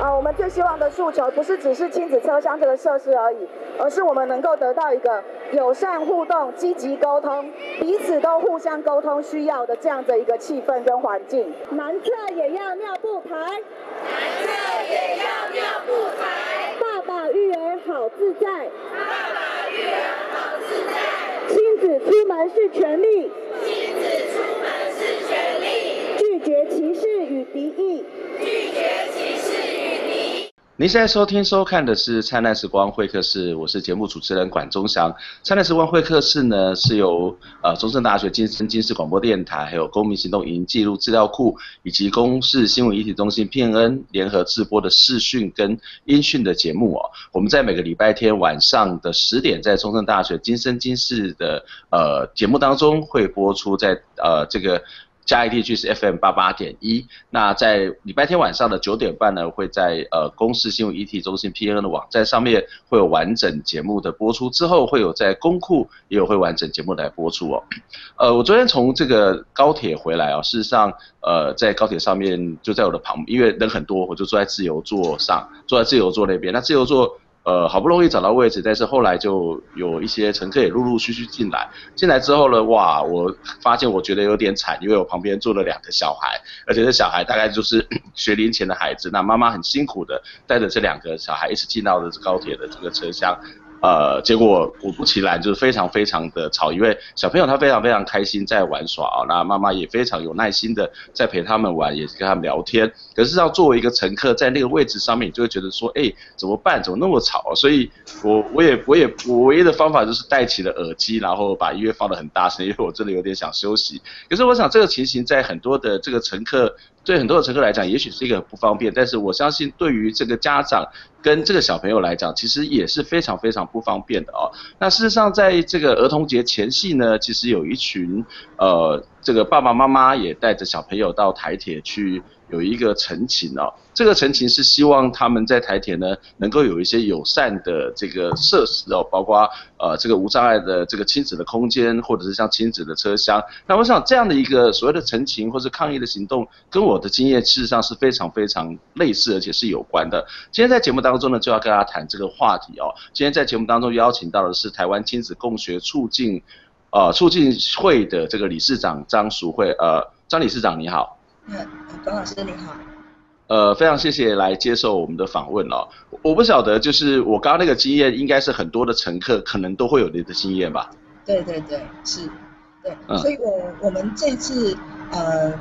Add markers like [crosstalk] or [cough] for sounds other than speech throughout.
啊，我们最希望的诉求不是只是亲子车厢这个设施而已，而是我们能够得到一个友善互动、积极沟通、彼此都互相沟通需要的这样的一个气氛跟环境。男厕也要尿布台，男厕也要尿布台。爸爸育儿好自在，爸爸育儿好自在。亲子出门是权利，亲子出门是权利。拒绝歧视与敌意。您现在收听收看的是灿烂时光会客室，我是节目主持人管中祥。灿烂时光会客室呢，是由呃中正大学金声金视广播电台，还有公民行动影音记录资料库，以及公视新闻议题中心 PNN 联合制播的视讯跟音讯的节目哦。我们在每个礼拜天晚上的十点，在中正大学金声金视的呃节目当中会播出在，在呃这个。嘉义地区是 FM 八八点一，那在礼拜天晚上的九点半呢，会在呃公视新闻 ET 中心 PN 的网站上面会有完整节目的播出，之后会有在公库也有会完整节目来播出哦。呃，我昨天从这个高铁回来啊，事实上呃在高铁上面就在我的旁，因为人很多，我就坐在自由座上，坐在自由座那边，那自由座。呃，好不容易找到位置，但是后来就有一些乘客也陆陆续续进来。进来之后呢，哇，我发现我觉得有点惨，因为我旁边坐了两个小孩，而且这小孩大概就是 [coughs] 学龄前的孩子。那妈妈很辛苦的带着这两个小孩一起进到了高铁的这个车厢。呃，结果果不其然，就是非常非常的吵，因为小朋友他非常非常开心在玩耍啊，那妈妈也非常有耐心的在陪他们玩，也跟他们聊天。可是要作为一个乘客在那个位置上面，你就会觉得说，哎，怎么办？怎么那么吵？所以我我也我也我唯一的方法就是戴起了耳机，然后把音乐放得很大声，因为我真的有点想休息。可是我想这个情形在很多的这个乘客。对很多的乘客来讲，也许是一个不方便，但是我相信对于这个家长跟这个小朋友来讲，其实也是非常非常不方便的哦。那事实上，在这个儿童节前夕呢，其实有一群呃，这个爸爸妈妈也带着小朋友到台铁去。有一个陈情哦，这个陈情是希望他们在台铁呢能够有一些友善的这个设施哦，包括呃这个无障碍的这个亲子的空间，或者是像亲子的车厢。那我想这样的一个所谓的陈情或是抗议的行动，跟我的经验事实上是非常非常类似，而且是有关的。今天在节目当中呢，就要跟大家谈这个话题哦。今天在节目当中邀请到的是台湾亲子共学促进呃促进会的这个理事长张淑慧，呃张理事长你好。嗯，董老师你好。呃，非常谢谢来接受我们的访问哦。我不晓得，就是我刚刚那个经验，应该是很多的乘客可能都会有你的经验吧？对对对，是，对。嗯、所以我我们这次呃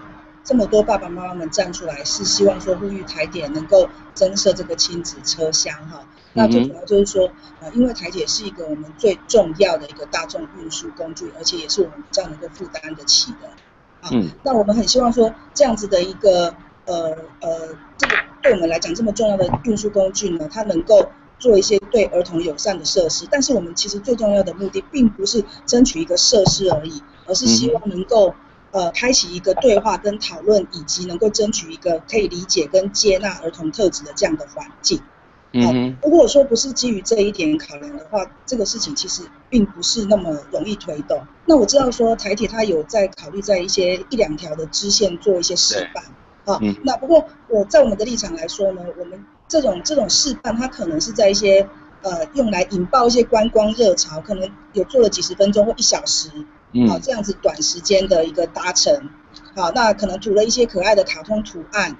这么多爸爸妈妈们站出来，是希望说呼吁台铁能够增设这个亲子车厢哈。那最主要就是说，呃，因为台铁是一个我们最重要的一个大众运输工具，而且也是我们比较能够负担得起的。嗯，那我们很希望说，这样子的一个呃呃，这个对我们来讲这么重要的运输工具呢，它能够做一些对儿童友善的设施。但是我们其实最重要的目的，并不是争取一个设施而已，而是希望能够呃开启一个对话跟讨论，以及能够争取一个可以理解跟接纳儿童特质的这样的环境。嗯，如果说不是基于这一点考量的话，这个事情其实并不是那么容易推动。那我知道说台铁它有在考虑在一些一两条的支线做一些示范，啊，那不过我在我们的立场来说呢，我们这种这种示范它可能是在一些呃用来引爆一些观光热潮，可能有做了几十分钟或一小时，啊这样子短时间的一个搭乘，好，那可能涂了一些可爱的卡通图案。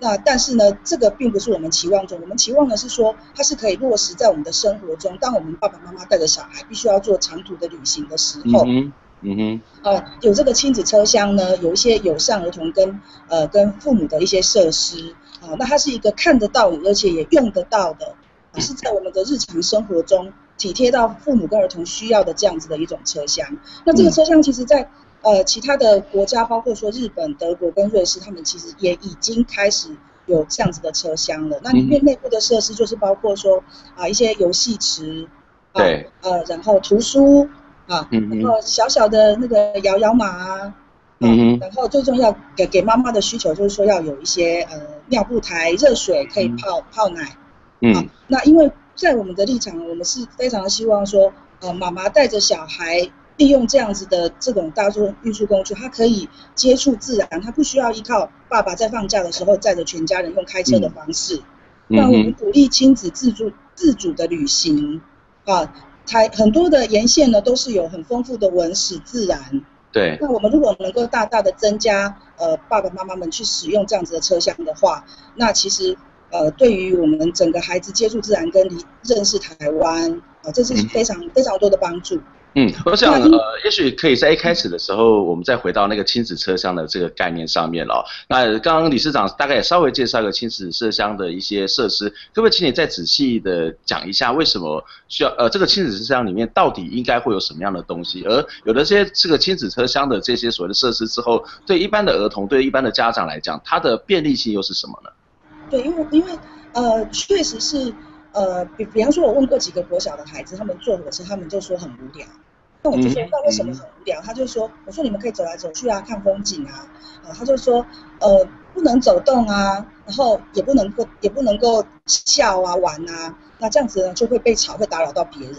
那但是呢，这个并不是我们期望中，我们期望的是说，它是可以落实在我们的生活中。当我们爸爸妈妈带着小孩必须要做长途的旅行的时候，嗯嗯哼，呃，有这个亲子车厢呢，有一些友善儿童跟呃跟父母的一些设施，啊、呃，那它是一个看得到而且也用得到的，是在我们的日常生活中体贴到父母跟儿童需要的这样子的一种车厢。那这个车厢其实在。呃，其他的国家，包括说日本、德国跟瑞士，他们其实也已经开始有这样子的车厢了。那里面内部的设施就是包括说啊一些游戏池，对，呃，然后图书啊，然后小小的那个摇摇马啊，嗯哼，然后最重要给给妈妈的需求就是说要有一些呃尿布台、热水可以泡、嗯、泡奶。嗯，那因为在我们的立场，我们是非常希望说，呃，妈妈带着小孩利用这样子的这种大众运输工具，它可以接触自然，它不需要依靠爸爸在放假的时候载着全家人用开车的方式。嗯、那我们鼓励亲子自助自主的旅行，啊，台很多的沿线呢都是有很丰富的文史自然。对。那我们如果能够大大的增加呃爸爸妈妈们去使用这样子的车厢的话，那其实。呃，对于我们整个孩子接触自然跟认识台湾，啊、呃，这是非常、嗯、非常多的帮助。嗯，我想呃，也许可以在一开始的时候，我们再回到那个亲子车厢的这个概念上面了、哦。那刚刚理事长大概也稍微介绍个亲子车厢的一些设施，可不可以请你再仔细的讲一下，为什么需要呃这个亲子车厢里面到底应该会有什么样的东西？而有了这些这个亲子车厢的这些所谓的设施之后，对一般的儿童，对一般的家长来讲，它的便利性又是什么呢？对，因为因为呃，确实是呃，比比方说，我问过几个国小的孩子，他们坐火车，他们就说很无聊。那我就说，那为什么很无聊？他就说，我说你们可以走来走去啊，看风景啊。啊，他就说，呃，不能走动啊，然后也不能够也不能够笑啊玩啊，那这样子呢就会被吵，会打扰到别人。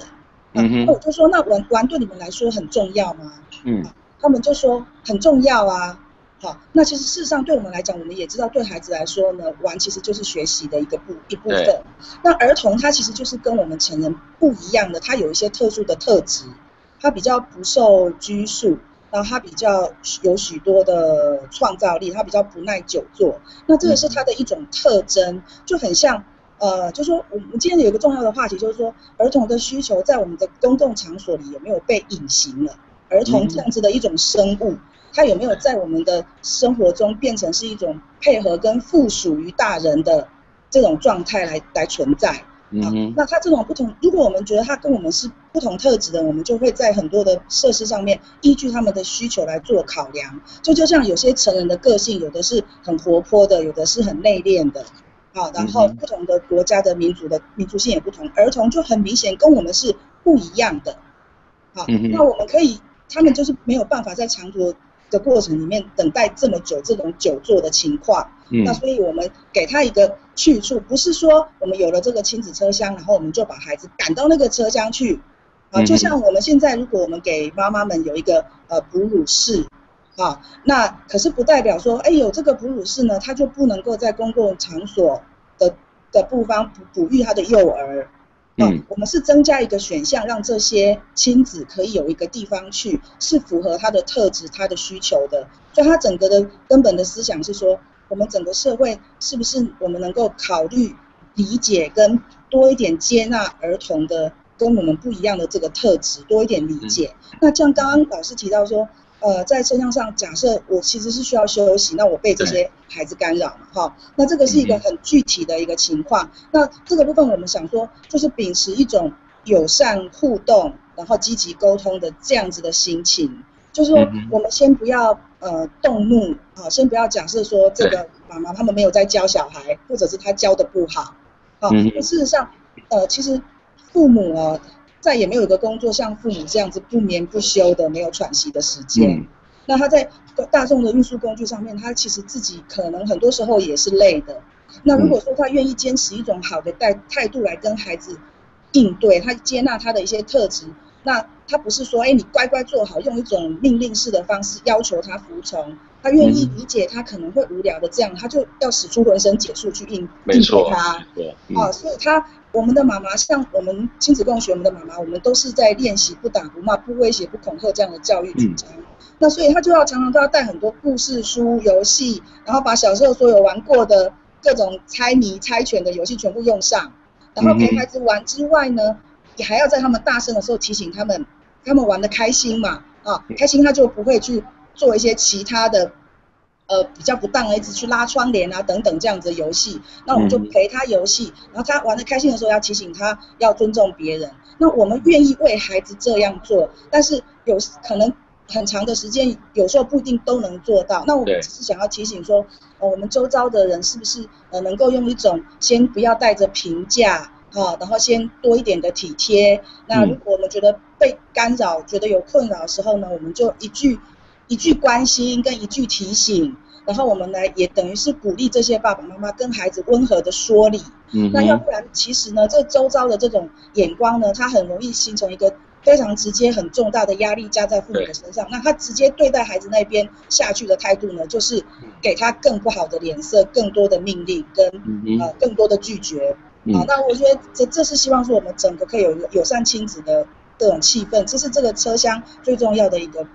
嗯哼。那我就说，那玩玩对你们来说很重要吗？嗯。他们就说很重要啊。好，那其实事实上对我们来讲，我们也知道，对孩子来说呢，玩其实就是学习的一个部一部分。那儿童他其实就是跟我们成人不一样的，他有一些特殊的特质，他比较不受拘束，然后他比较有许多的创造力，他比较不耐久坐。那这个是他的一种特征，就很像呃，就说我们今天有一个重要的话题，就是说儿童的需求在我们的公共场所里有没有被隐形了？儿童这样子的一种生物。他有没有在我们的生活中变成是一种配合跟附属于大人的这种状态来来存在？嗯、啊，那他这种不同，如果我们觉得他跟我们是不同特质的，我们就会在很多的设施上面依据他们的需求来做考量。就就像有些成人的个性，有的是很活泼的，有的是很内敛的，好、啊，然后不同的国家的民族的民族性也不同，儿童就很明显跟我们是不一样的。好、啊，那我们可以，他们就是没有办法在长途的过程里面等待这么久，这种久坐的情况，嗯，那所以我们给他一个去处，不是说我们有了这个亲子车厢，然后我们就把孩子赶到那个车厢去，啊，就像我们现在如果我们给妈妈们有一个呃哺乳室，啊，那可是不代表说，哎，有这个哺乳室呢，他就不能够在公共场所的的地方哺哺育他的幼儿。嗯，我们是增加一个选项，让这些亲子可以有一个地方去，是符合他的特质、他的需求的。所以，他整个的根本的思想是说，我们整个社会是不是我们能够考虑、理解跟多一点接纳儿童的跟我们不一样的这个特质，多一点理解。那像刚刚老师提到说。呃，在车厢上，假设我其实是需要休息，那我被这些孩子干扰嘛，哈，那这个是一个很具体的一个情况。那这个部分我们想说，就是秉持一种友善互动，然后积极沟通的这样子的心情，就是说，我们先不要呃动怒啊，先不要假设说这个妈妈他们没有在教小孩，或者是他教的不好，啊，事实上，呃，其实父母啊。再也没有一个工作像父母这样子不眠不休的没有喘息的时间。嗯。那他在大众的运输工具上面，他其实自己可能很多时候也是累的。那如果说他愿意坚持一种好的态态度来跟孩子应对，他接纳他的一些特质，那他不是说，哎，你乖乖坐好，用一种命令式的方式要求他服从。他愿意理解他可能会无聊的这样，他就要使出浑身解数去应应对他。对，嗯。啊，所以他。我们的妈妈，像我们亲子共学，我们的妈妈，我们都是在练习不打不骂、不威胁、不恐吓这样的教育主张。嗯。那所以他就要常常都要带很多故事书、游戏，然后把小时候所有玩过的各种猜谜、猜拳的游戏全部用上，然后陪孩子玩之外呢，也还要在他们大声的时候提醒他们，他们玩得开心嘛，啊，开心他就不会去做一些其他的。呃，比较不当的，一直去拉窗帘啊，等等这样子的游戏，那我们就陪他游戏，然后他玩得开心的时候，要提醒他要尊重别人。那我们愿意为孩子这样做，但是有可能很长的时间，有时候不一定都能做到。那我们只是想要提醒说，呃，我们周遭的人是不是呃能够用一种先不要带着评价啊，然后先多一点的体贴。那如果我们觉得被干扰，觉得有困扰的时候呢，我们就一句。一句关心跟一句提醒，然后我们来也等于是鼓励这些爸爸妈妈跟孩子温和的说理。嗯，那要不然其实呢，这周遭的这种眼光呢，它很容易形成一个非常直接、很重大的压力加在父母的身上。那他直接对待孩子那边下去的态度呢，就是给他更不好的脸色、更多的命令跟呃更多的拒绝。好，那我觉得这这是希望说我们整个可以有一个友善亲子的这种气氛，这是这个车厢最重要的一个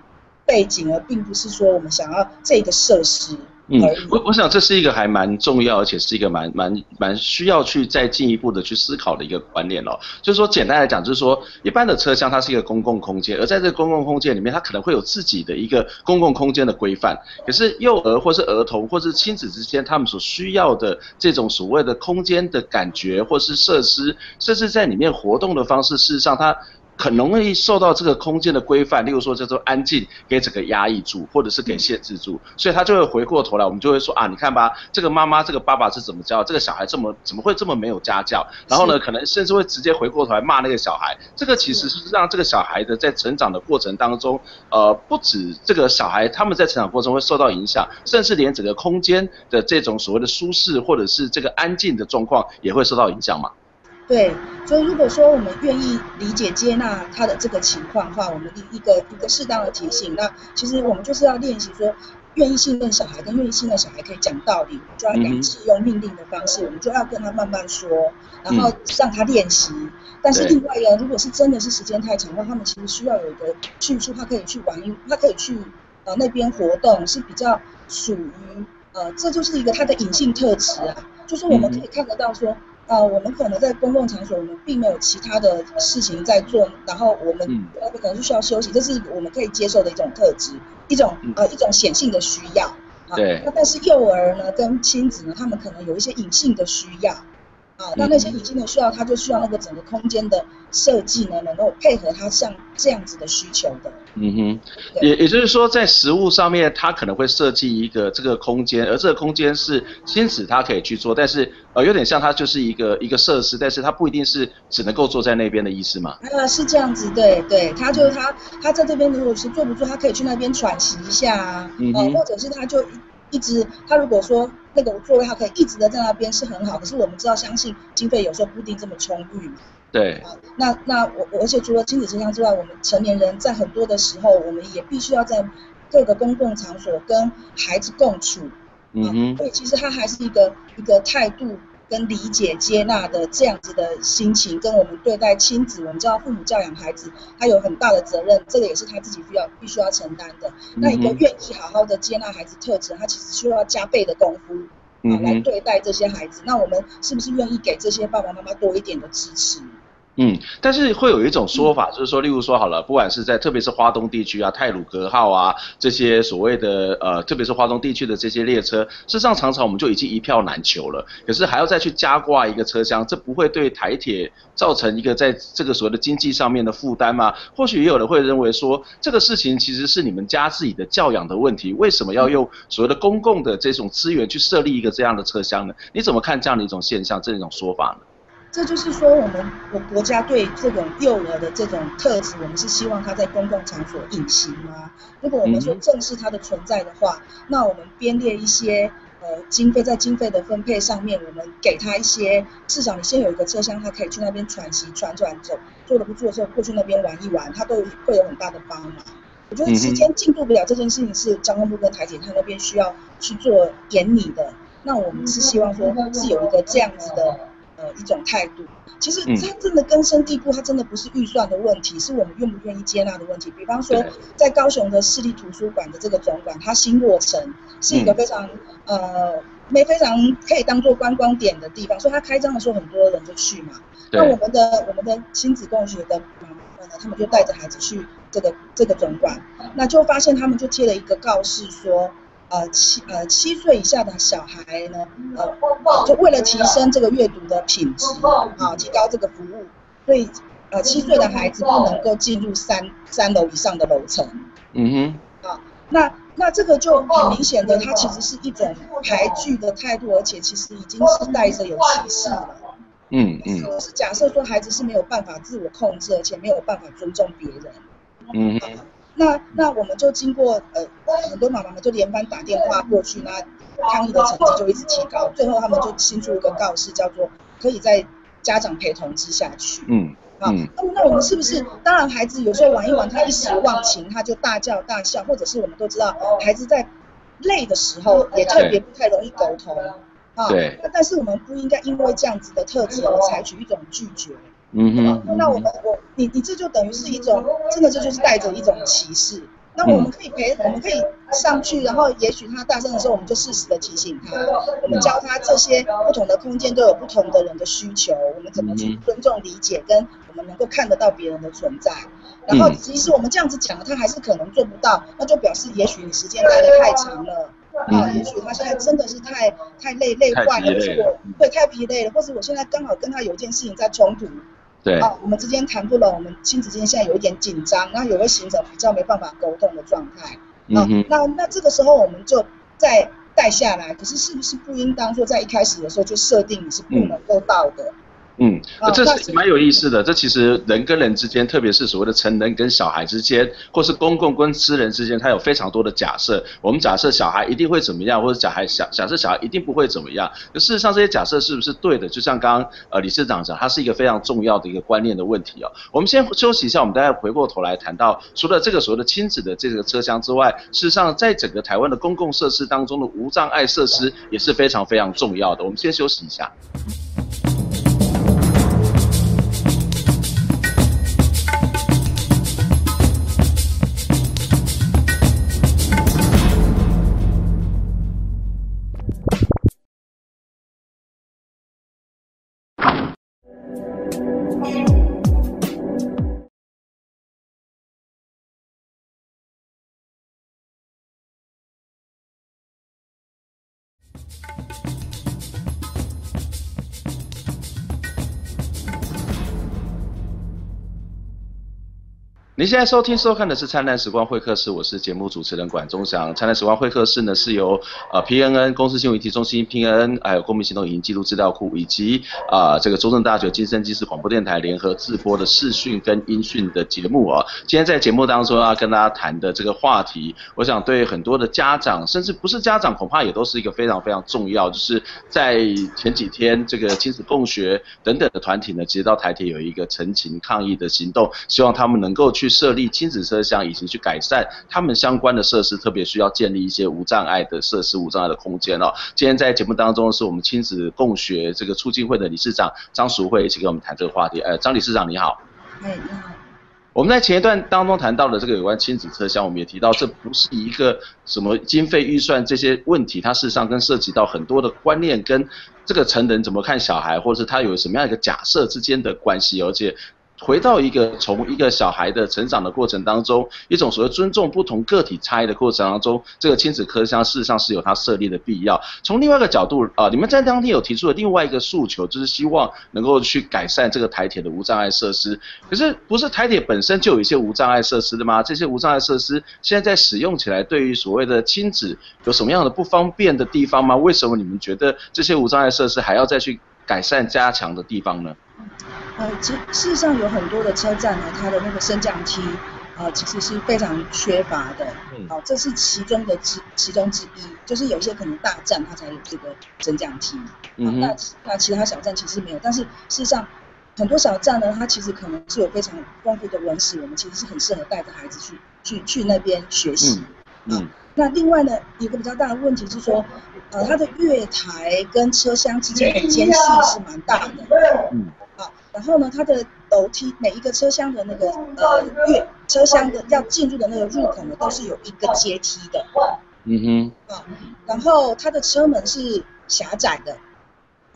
背景，而并不是说我们想要这个设施。嗯，我我想这是一个还蛮重要，而且是一个蛮蛮蛮需要去再进一步的去思考的一个观念哦。就是说，简单来讲，就是说，一般的车厢它是一个公共空间，而在这个公共空间里面，它可能会有自己的一个公共空间的规范。可是幼儿或是儿童或是亲子之间，他们所需要的这种所谓的空间的感觉，或是设施，甚至在里面活动的方式，事实上它。很容易受到这个空间的规范，例如说叫做安静，给整个压抑住，或者是给限制住，所以他就会回过头来，我们就会说啊，你看吧，这个妈妈、这个爸爸是怎么教，这个小孩这么怎么会这么没有家教？然后呢，可能甚至会直接回过头来骂那个小孩。这个其实是让这个小孩的在成长的过程当中，呃，不止这个小孩他们在成长过程中会受到影响，甚至连整个空间的这种所谓的舒适或者是这个安静的状况也会受到影响嘛。对，所以如果说我们愿意理解接纳他的这个情况的话，我们一一个一个适当的提醒，那其实我们就是要练习说，愿意信任小孩跟愿意信任小孩可以讲道理，我们就要养成用命令的方式，我们就要跟他慢慢说，然后让他练习。但是另外一个，如果是真的是时间太长的话，他们其实需要有一个去处，他可以去玩，他可以去呃那边活动，是比较属于呃，这就是一个他的隐性特质啊，就是我们可以看得到说。呃，我们可能在公共场所，我们并没有其他的事情在做，然后我们呃可能是需要休息，这是我们可以接受的一种特质，一种呃一种显性的需要。对。那但是幼儿呢，跟亲子呢，他们可能有一些隐性的需要。啊，那那些已经的需要，他就需要那个整个空间的设计呢，能够配合他像这样子的需求的。嗯哼，也也就是说，在实物上面，他可能会设计一个这个空间，而这个空间是亲子他可以去做，但是呃，有点像它就是一个一个设施，但是它不一定是只能够坐在那边的意思嘛。啊，是这样子，对对，他就他他在这边如果是坐不住，他可以去那边喘息一下啊，嗯、呃，或者是他就。一直，他如果说那个座位他可以一直的在那边是很好，可是我们知道，相信经费有时候不一定这么充裕。对。啊，那那我我而且除了亲子车厢之外，我们成年人在很多的时候，我们也必须要在各个公共场所跟孩子共处。嗯哼。所以其实他还是一个一个态度。跟理解、接纳的这样子的心情，跟我们对待亲子，我们知道父母教养孩子，他有很大的责任，这个也是他自己需要必须要承担的。那一个愿意好好的接纳孩子特质，他其实需要加倍的功夫，啊，来对待这些孩子。那我们是不是愿意给这些爸爸妈妈多一点的支持？嗯，但是会有一种说法，就是说，例如说好了，不管是在特别是华东地区啊，泰鲁格号啊这些所谓的呃，特别是华东地区的这些列车，事实上常常我们就已经一票难求了，可是还要再去加挂一个车厢，这不会对台铁造成一个在这个所谓的经济上面的负担吗？或许也有人会认为说，这个事情其实是你们家自己的教养的问题，为什么要用所谓的公共的这种资源去设立一个这样的车厢呢？你怎么看这样的一种现象，这种说法呢？这就是说，我们我国家对这种幼儿的这种特质，我们是希望他在公共场所隐形吗？如果我们说正视他的存在的话，那我们编列一些呃经费，在经费的分配上面，我们给他一些，至少你先有一个车厢，他可以去那边喘息、喘喘走，坐的不住的时候过去那边玩一玩，他都会有很大的帮忙。我觉得时间进度不了这件事情是交通部跟台铁他那边需要去做研拟的。那我们是希望说，是有一个这样子的。呃，一种态度，其实真正的根深蒂固，它真的不是预算的问题，是我们愿不愿意接纳的问题。比方说，在高雄的市立图书馆的这个总馆，它新落成，是一个非常呃没非常可以当做观光点的地方，所以它开张的时候，很多人就去嘛。那我们的我们的亲子共学的妈妈们呢，他们就带着孩子去这个这个总馆，那就发现他们就贴了一个告示说。呃七呃七岁以下的小孩呢，呃就为了提升这个阅读的品质啊，提高这个服务，所以呃七岁的孩子不能够进入三三楼以上的楼层。嗯哼。啊，那那这个就很明显的，它其实是一种排拒的态度，而且其实已经是带着有歧视了。嗯嗯。是假设说孩子是没有办法自我控制，而且没有办法尊重别人。嗯哼。那那我们就经过呃。很多妈妈们就连番打电话过去，那抗议的成绩就一直提高，最后他们就新出一个告示，叫做可以在家长陪同之下去。嗯。啊，那么那我们是不是？当然，孩子有时候玩一玩，他一时忘情，他就大叫大笑，或者是我们都知道，孩子在累的时候也特别不太容易沟通。啊，对。那但是我们不应该因为这样子的特质而采取一种拒绝。嗯哼。那我们我你你这就等于是一种，真的这就是带着一种歧视。那我们可以陪，我们可以上去，然后也许他大声的时候，我们就适时的提醒他，我们教他这些不同的空间都有不同的人的需求，我们怎么去尊重、理解，跟我们能够看得到别人的存在。然后其实我们这样子讲了，他还是可能做不到，那就表示也许你时间待的太长了，啊，也许他现在真的是太太累累坏了，或是我会太疲累了，或是我现在刚好跟他有一件事情在冲突。对，啊，我们之间谈不拢，我们亲子之间现在有一点紧张，然后也会形成比较没办法沟通的状态。啊，嗯、那那这个时候我们就再带下来，可是是不是不应当说在一开始的时候就设定你是不能够到的？嗯嗯，这是蛮有意思的。这其实人跟人之间，特别是所谓的成人跟小孩之间，或是公共跟私人之间，它有非常多的假设。我们假设小孩一定会怎么样，或者小孩假假设小孩一定不会怎么样。可事实上，这些假设是不是对的？就像刚刚呃理事长讲，它是一个非常重要的一个观念的问题哦。我们先休息一下，我们待会回过头来谈到，除了这个所谓的亲子的这个车厢之外，事实上在整个台湾的公共设施当中的无障碍设施也是非常非常重要的。我们先休息一下。您现在收听收看的是灿烂时光会客室，我是节目主持人管中祥。灿烂时光会客室呢是由呃 PNN 公司新闻媒体中心 PNN 还有公民行动影音记录资料库以及啊、这个中正大学金声金视广播电台联合制播的视讯跟音讯的节目啊。今天在节目当中要跟大家谈的这个话题，我想对很多的家长，甚至不是家长，恐怕也都是一个非常非常重要。就是在前几天这个亲子共学等等的团体呢，其实到台铁有一个陈情抗议的行动，希望他们能够去。设立亲子车厢，以及去改善他们相关的设施，特别需要建立一些无障碍的设施、无障碍的空间哦。今天在节目当中，是我们亲子共学这个促进会的理事长张淑慧一起跟我们谈这个话题。呃，张理事长你好。哎，你好。我们在前一段当中谈到的这个有关亲子车厢，我们也提到，这不是一个什么经费预算这些问题，它事实上跟涉及到很多的观念，跟这个成人怎么看小孩，或者是他有什么样一个假设之间的关系，而且。回到一个从一个小孩的成长的过程当中，一种所谓尊重不同个体差异的过程当中，这个亲子车厢事实上是有它设立的必要。从另外一个角度啊、你们在当天有提出了另外一个诉求，就是希望能够去改善这个台铁的无障碍设施。可是不是台铁本身就有一些无障碍设施的吗？这些无障碍设施现在在使用起来，对于所谓的亲子有什么样的不方便的地方吗？为什么你们觉得这些无障碍设施还要再去改善加强的地方呢？呃，其实事实上有很多的车站呢，它的那个升降梯，呃，其实是非常缺乏的。嗯。好、呃，这是其中的之其中之一，就是有些可能大站它才有这个升降梯。嗯。那那其他小站其实没有，但是事实上很多小站呢，它其实可能是有非常丰富的文史，我们其实是很适合带着孩子去去去那边学习。嗯。嗯那另外呢，一个比较大的问题是说，呃，它的月台跟车厢之间的间隙是蛮大的。嗯。啊，然后呢，它的楼梯每一个车厢的那个呃月车厢的要进入的那个入口呢，都是有一个阶梯的。嗯哼。啊，然后它的车门是狭窄的。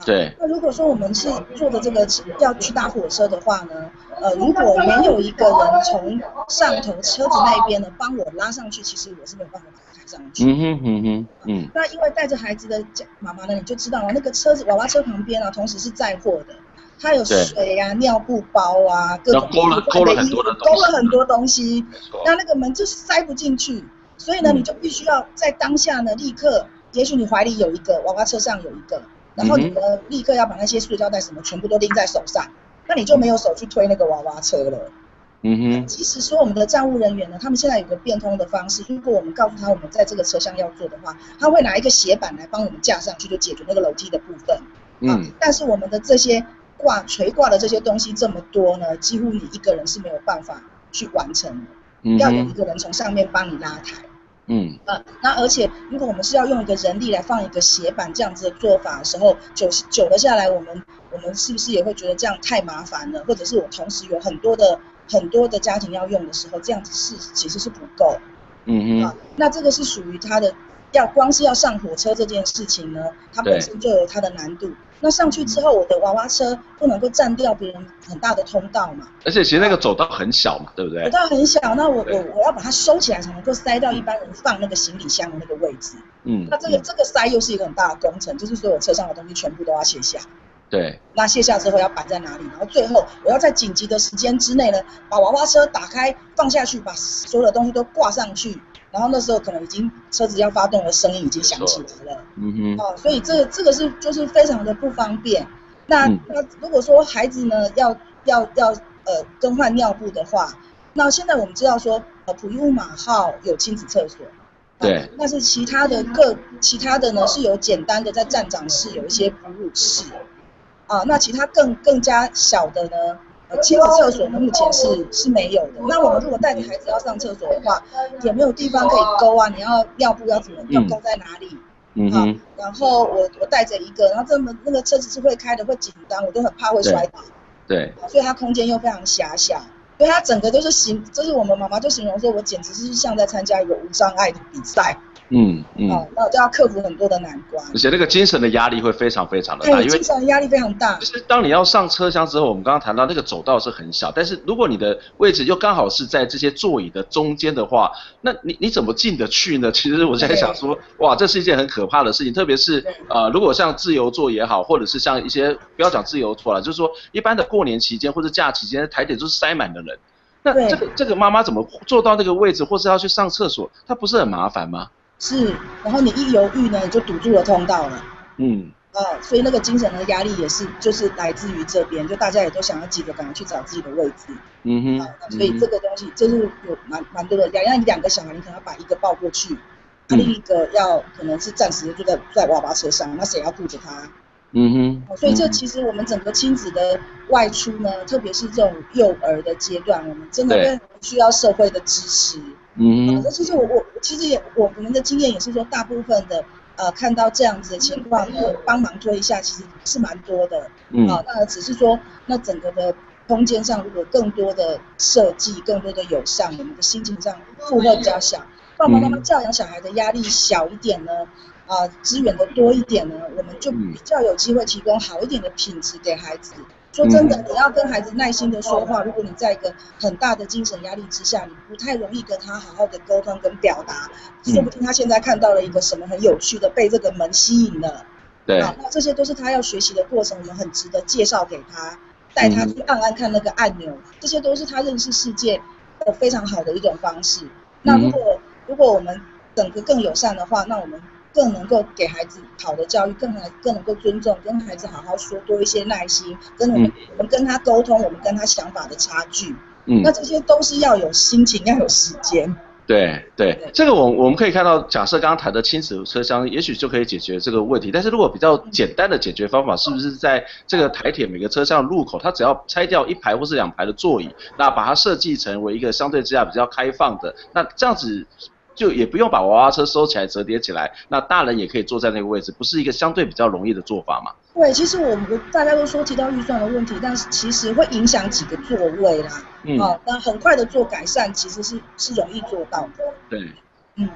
对。那如果说我们是坐的这个要去搭火车的话呢，呃，如果没有一个人从上头车子那边呢帮我拉上去，其实我是没有办法把它抬上去。嗯哼嗯哼嗯。那因为带着孩子的妈妈呢，你就知道了，那个车子娃娃车旁边啊，同时是载货的。它有水啊、尿布包啊，各种勾了勾了很多的东西，勾了很多东西，那那个门就是塞不进去，所以呢，你就必须要在当下呢，立刻，也许你怀里有一个娃娃车上有一个，然后你呢，立刻要把那些塑胶袋什么全部都拎在手上，那你就没有手去推那个娃娃车了。嗯哼。即使说我们的站务人员呢，他们现在有个变通的方式，如果我们告诉他我们在这个车厢要做的话，他会拿一个斜板来帮我们架上去，就解决那个楼梯的部分。嗯、啊。但是我们的这些挂垂挂的这些东西这么多呢，几乎你一个人是没有办法去完成的，嗯、要有一个人从上面帮你拉抬。嗯，啊，那而且如果我们是要用一个人力来放一个斜板这样子的做法的时候，久久了下来，我们我们是不是也会觉得这样太麻烦了？或者是我同时有很多的很多的家庭要用的时候，这样子是其实是不够。嗯嗯。啊，那这个是属于它的。要光是要上火车这件事情呢，它本身就有它的难度。那上去之后，我的娃娃车不能够占掉别人很大的通道嘛。而且其实那个走道很小嘛，对不对？走道很小，那我我我要把它收起来，才能够塞到一般人放那个行李箱的那个位置。嗯。那这个这个塞又是一个很大的工程，就是所有车上的东西全部都要卸下。对。那卸下之后要摆在哪里？然后最后我要在紧急的时间之内呢，把娃娃车打开放下去，把所有的东西都挂上去。然后那时候可能已经车子要发动的声音已经响起来了，嗯哼，哦，所以这个这个是就是非常的不方便。那、嗯、那如果说孩子呢要要要呃更换尿布的话，那现在我们知道说呃普悠马号有亲子厕所，对，但是其他的各其他的呢是有简单的在站长室有一些哺乳室，啊，那其他更更加小的呢？亲子厕所呢，目前是是没有的。那我们如果带着孩子要上厕所的话，有没有地方可以勾啊。你要尿布要怎么要勾在哪里？嗯哼。然后我我带着一个，然后这么那个车子是会开的，会紧张，我都很怕会摔倒。对。所以它空间又非常狭小，所以它整个都是形，就是我们妈妈就形容说，我简直是像在参加一个无障碍的比赛。嗯嗯，哦，那我就要克服很多的难关，而且那个精神的压力会非常非常的大，因为精神的压力非常大。其实当你要上车厢之后，我们刚刚谈到那个走道是很小，但是如果你的位置又刚好是在这些座椅的中间的话，那你你怎么进得去呢？[laughs] 其实我在想说，哇，这是一件很可怕的事情，特别是呃，如果像自由座也好，或者是像一些不要讲自由座了，就是说一般的过年期间或者假期间台铁都是塞满的人，那这个这个妈妈怎么坐到那个位置，或是要去上厕所，她不是很麻烦吗？是，然后你一犹豫呢，你就堵住了通道了。嗯，啊，所以那个精神的压力也是，就是来自于这边，就大家也都想要急着赶快去找自己的位置。嗯哼，啊，所以这个东西就是有蛮蛮多的压力。那你两个小孩，你可能要把一个抱过去，嗯、另一个要可能是暂时的坐在在娃娃车上，那谁要顾着他？嗯哼，所以这其实我们整个亲子的外出呢，特别是这种幼儿的阶段，我们真的会需要社会的支持。嗯，那、啊、其实我我其实也我我们的经验也是说，大部分的呃看到这样子的情况呢，帮忙推一下，其实是蛮多的。嗯，啊，那只是说那整个的空间上，如果更多的设计，更多的友善，我们的心情上负荷比较小，爸爸妈妈教养小孩的压力小一点呢，啊，资源的多一点呢，我们就比较有机会提供好一点的品质给孩子。说真的，你要跟孩子耐心的说话。如果你在一个很大的精神压力之下，你不太容易跟他好好的沟通跟表达。说不定他现在看到了一个什么很有趣的，被这个门吸引了。对。啊，那这些都是他要学习的过程，我们很值得介绍给他，带他去按按看那个按钮，这些都是他认识世界的非常好的一种方式。那如果如果我们整个更友善的话，那我们。更能够给孩子好的教育，更来更能够尊重，跟孩子好好说，多一些耐心，跟我们、嗯、我们跟他沟通，我们跟他想法的差距，嗯，那这些都是要有心情，要有时间。对对，对，这个我我们可以看到，假设刚刚谈的亲子车厢，也许就可以解决这个问题。但是如果比较简单的解决方法，是不是在这个台铁每个车厢入口，它只要拆掉一排或是两排的座椅，那把它设计成为一个相对之下比较开放的，那这样子。就也不用把娃娃车收起来折叠起来，那大人也可以坐在那个位置，不是一个相对比较容易的做法吗？对，其实我们大家都说提到预算的问题，但是其实会影响几个座位啦。嗯。好、哦，那很快的做改善，其实是是容易做到的。对。嗯。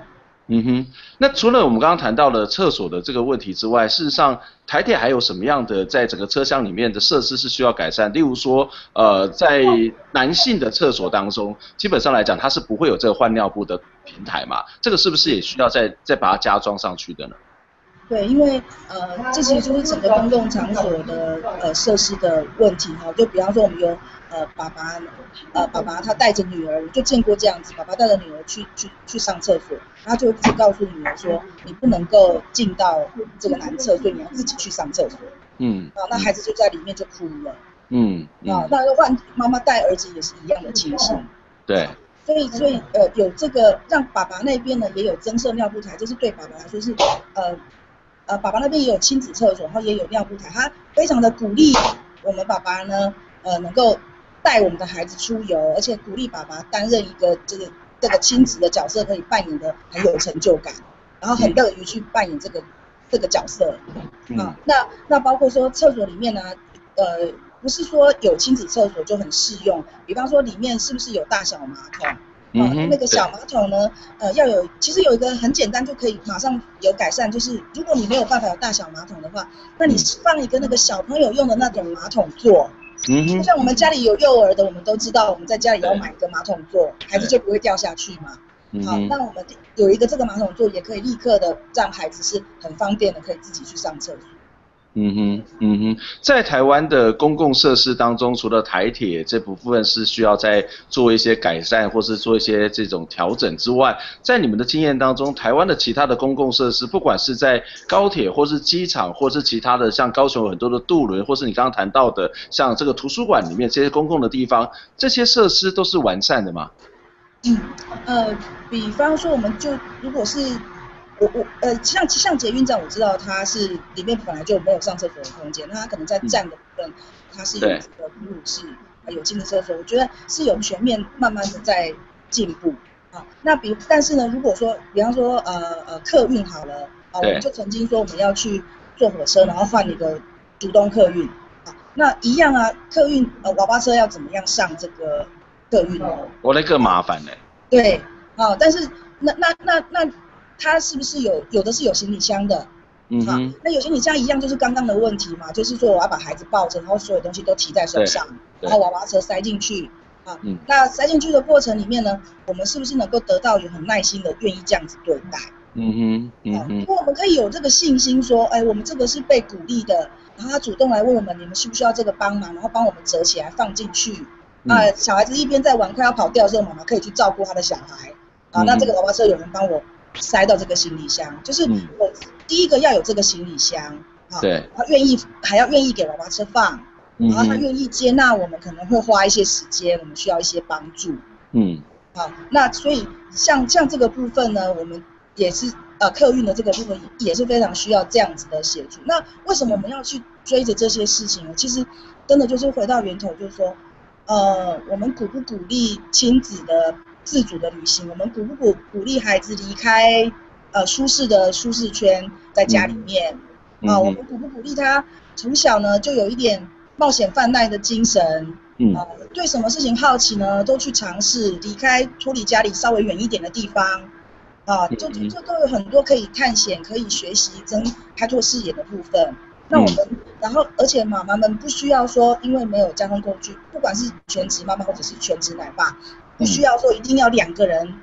嗯哼，那除了我们刚刚谈到了厕所的这个问题之外，事实上台铁还有什么样的在整个车厢里面的设施是需要改善？例如说，呃，在男性的厕所当中，基本上来讲它是不会有这个换尿布的平台嘛？这个是不是也需要再再把它加装上去的呢？对，因为呃，这其实就是整个公共场所的呃设施的问题哈。就比方说，我们有呃爸爸呃爸爸他带着女儿，我就见过这样子，爸爸带着女儿去去去上厕所，他就只告诉女儿说，你不能够进到这个男厕，所以你要自己去上厕所。嗯。啊，那孩子就在里面就哭了。嗯，嗯啊，那就换妈妈带儿子也是一样的情形。对。所以，所以呃，有这个让爸爸那边呢也有增设尿布台，这是对爸爸来说是呃呃，爸爸那边也有亲子厕所，然后也有尿布台，他非常的鼓励我们爸爸呢，呃，能够带我们的孩子出游，而且鼓励爸爸担任一个这个这个亲子的角色，可以扮演的很有成就感，然后很乐于去扮演这个这个角色啊。那那包括说厕所里面呢，呃。不是说有亲子厕所就很适用，比方说里面是不是有大小马桶？嗯、呃，那个小马桶呢，呃，要有，其实有一个很简单就可以马上有改善，就是如果你没有办法有大小马桶的话，那你放一个那个小朋友用的那种马桶座。嗯。就像我们家里有幼儿的，我们都知道，我们在家里要买一个马桶座，孩子就不会掉下去嘛。好，那我们有一个这个马桶座，也可以立刻的让孩子是很方便的，可以自己去上厕所。嗯哼，嗯哼，在台湾的公共设施当中，除了台铁这部分是需要再做一些改善，或是做一些这种调整之外，在你们的经验当中，台湾的其他的公共设施，不管是在高铁或是机场，或是其他的像高雄有很多的渡轮，或是你刚刚谈到的像这个图书馆里面这些公共的地方，这些设施都是完善的吗？嗯，呃，比方说我们就如果是。我我呃，像像捷运站，我知道它是里面本来就没有上厕所的空间，那它可能在站的部分，它是有这个哺乳室，有进的厕所，我觉得是有全面慢慢的在进步啊。那比但是呢，如果说比方说呃呃客运好了啊，我们就曾经说我们要去坐火车，然后换一个竹东客运啊，那一样啊，客运呃娃娃车要怎么样上这个客运呢？我那个麻烦呢。对啊，但是那那那那。那它是不是有有的是有行李箱的？嗯好，那有行李箱一样就是刚刚的问题嘛，就是说我要把孩子抱着，然后所有东西都提在手上，然后娃娃车塞进去啊。嗯。那塞进去的过程里面呢，我们是不是能够得到有很耐心的愿意这样子对待？嗯哼，嗯哼。如果我们可以有这个信心说，哎，我们这个是被鼓励的，然后他主动来问我们，你们需不需要这个帮忙，然后帮我们折起来放进去。啊、嗯，小孩子一边在玩快要跑掉的时候，妈妈可以去照顾他的小孩。啊，那这个娃娃车有人帮我。塞到这个行李箱，就是我第一个要有这个行李箱，啊、嗯，对，他愿意还要愿意给娃娃车放，然后他愿意接纳我们可能会花一些时间，我们需要一些帮助，嗯，好，那所以像像这个部分呢，我们也是呃客运的这个部分也是非常需要这样子的协助。那为什么我们要去追着这些事情呢？其实真的就是回到源头，就是说，呃，我们鼓不鼓励亲子的？自主的旅行，我们鼓不鼓鼓励孩子离开呃舒适的舒适圈，在家里面啊、嗯呃？我们鼓不鼓励他从小呢就有一点冒险犯难的精神？嗯啊、呃，对什么事情好奇呢？都去尝试离开脱离家里稍微远一点的地方啊、呃，就就都有很多可以探险、可以学习、跟开拓视野的部分。那我们、嗯、然后而且妈妈们不需要说，因为没有交通工具，不管是全职妈妈或者是全职奶爸。不需要说一定要两个人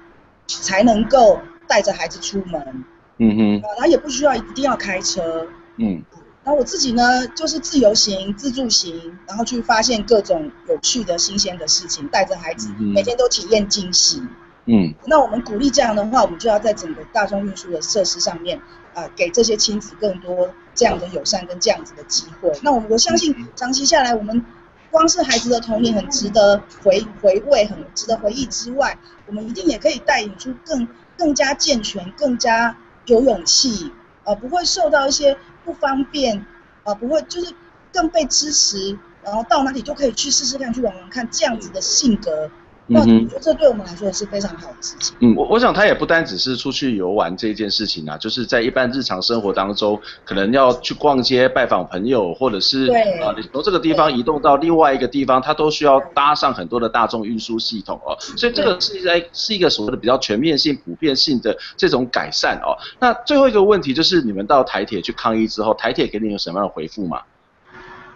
才能够带着孩子出门，嗯哼，然后也不需要一定要开车，嗯，然后我自己呢就是自由行、自助行，然后去发现各种有趣的新鲜的事情，带着孩子每天都体验惊喜，嗯，那我们鼓励这样的话，我们就要在整个大众运输的设施上面啊、呃，给这些亲子更多这样的友善跟这样子的机会。那我我相信长期下来我们。光是孩子的童年很值得回回味，很值得回忆之外，我们一定也可以带领出更更加健全、更加有勇气，呃，不会受到一些不方便，呃，不会就是更被支持，然后到哪里都可以去试试看，去玩玩看这样子的性格。那我觉得这对我们来说也是非常好的事情。嗯，我我想他也不单只是出去游玩这件事情啊，就是在一般日常生活当中，可能要去逛街、拜访朋友，或者是啊，你从这个地方移动到另外一个地方，它都需要搭上很多的大众运输系统哦。所以这个是在是一个所谓的比较全面性、普遍性的这种改善哦。那最后一个问题就是，你们到台铁去抗议之后，台铁给你有什么样的回复吗？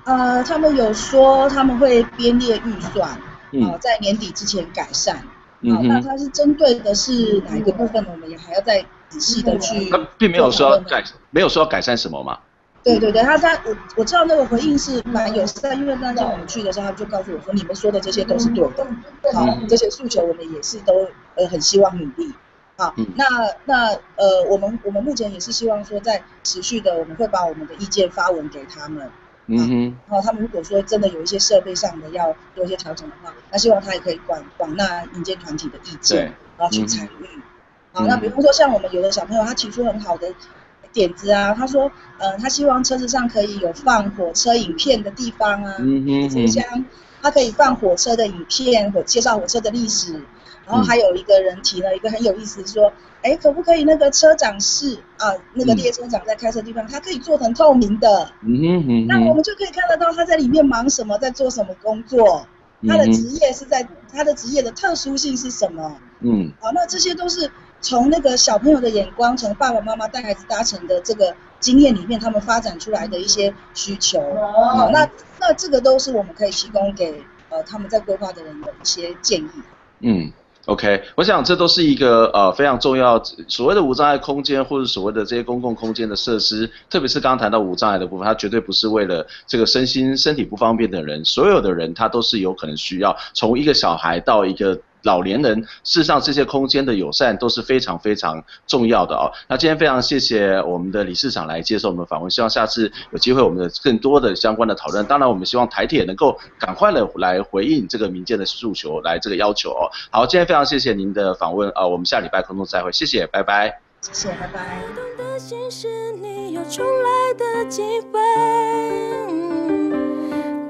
呃，他们有说他们会编列预算。啊，在年底之前改善。嗯，那它是针对的是哪一个部分呢？我们也还要再仔细的去。他并没有说改，没有说要改善什么嘛。对对对，他他我我知道那个回应是蛮友善，因为那天我们去的时候，他就告诉我说，你们说的这些都是对的。好，这些诉求我们也是都呃很希望努力。好，那那呃我们我们目前也是希望说，在持续的我们会把我们的意见发文给他们。嗯哼。然后他们如果说真的有一些设备上的要做一些调整的话，那希望他也可以广广纳民间团体的意见，然后去参与。嗯、好，那比方说像我们有的小朋友，他提出很好的点子啊，他说，呃，他希望车子上可以有放火车影片的地方啊，嗯哼，车厢，他可以放火车的影片，或介绍火车的历史。然后还有一个人提了一个很有意思，说，哎，可不可以那个车长室啊，那个列车长在开车的地方，他可以做成透明的，嗯哼嗯，那我们就可以看得到他在里面忙什么，在做什么工作，他的职业是在他的职业的特殊性是什么，嗯，好，那这些都是从那个小朋友的眼光，从爸爸妈妈带孩子搭乘的这个经验里面，他们发展出来的一些需求，好，那那这个都是我们可以提供给呃他们在规划的人的一些建议，嗯。OK，我想这都是一个呃非常重要，所谓的无障碍空间或者所谓的这些公共空间的设施，特别是刚谈到无障碍的部分，它绝对不是为了这个身心身体不方便的人，所有的人他都是有可能需要，从一个小孩到一个。老年人，事实上这些空间的友善都是非常非常重要的哦。那今天非常谢谢我们的理事长来接受我们的访问，希望下次有机会我们的更多的相关的讨论。当然，我们希望台铁能够赶快的来回应这个民间的诉求，来这个要求哦。好，今天非常谢谢您的访问啊，我们下礼拜空中再会，谢谢，拜拜。谢谢，拜拜。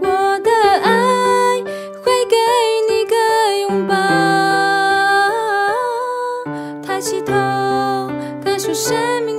我的爱会给起头，感受生命。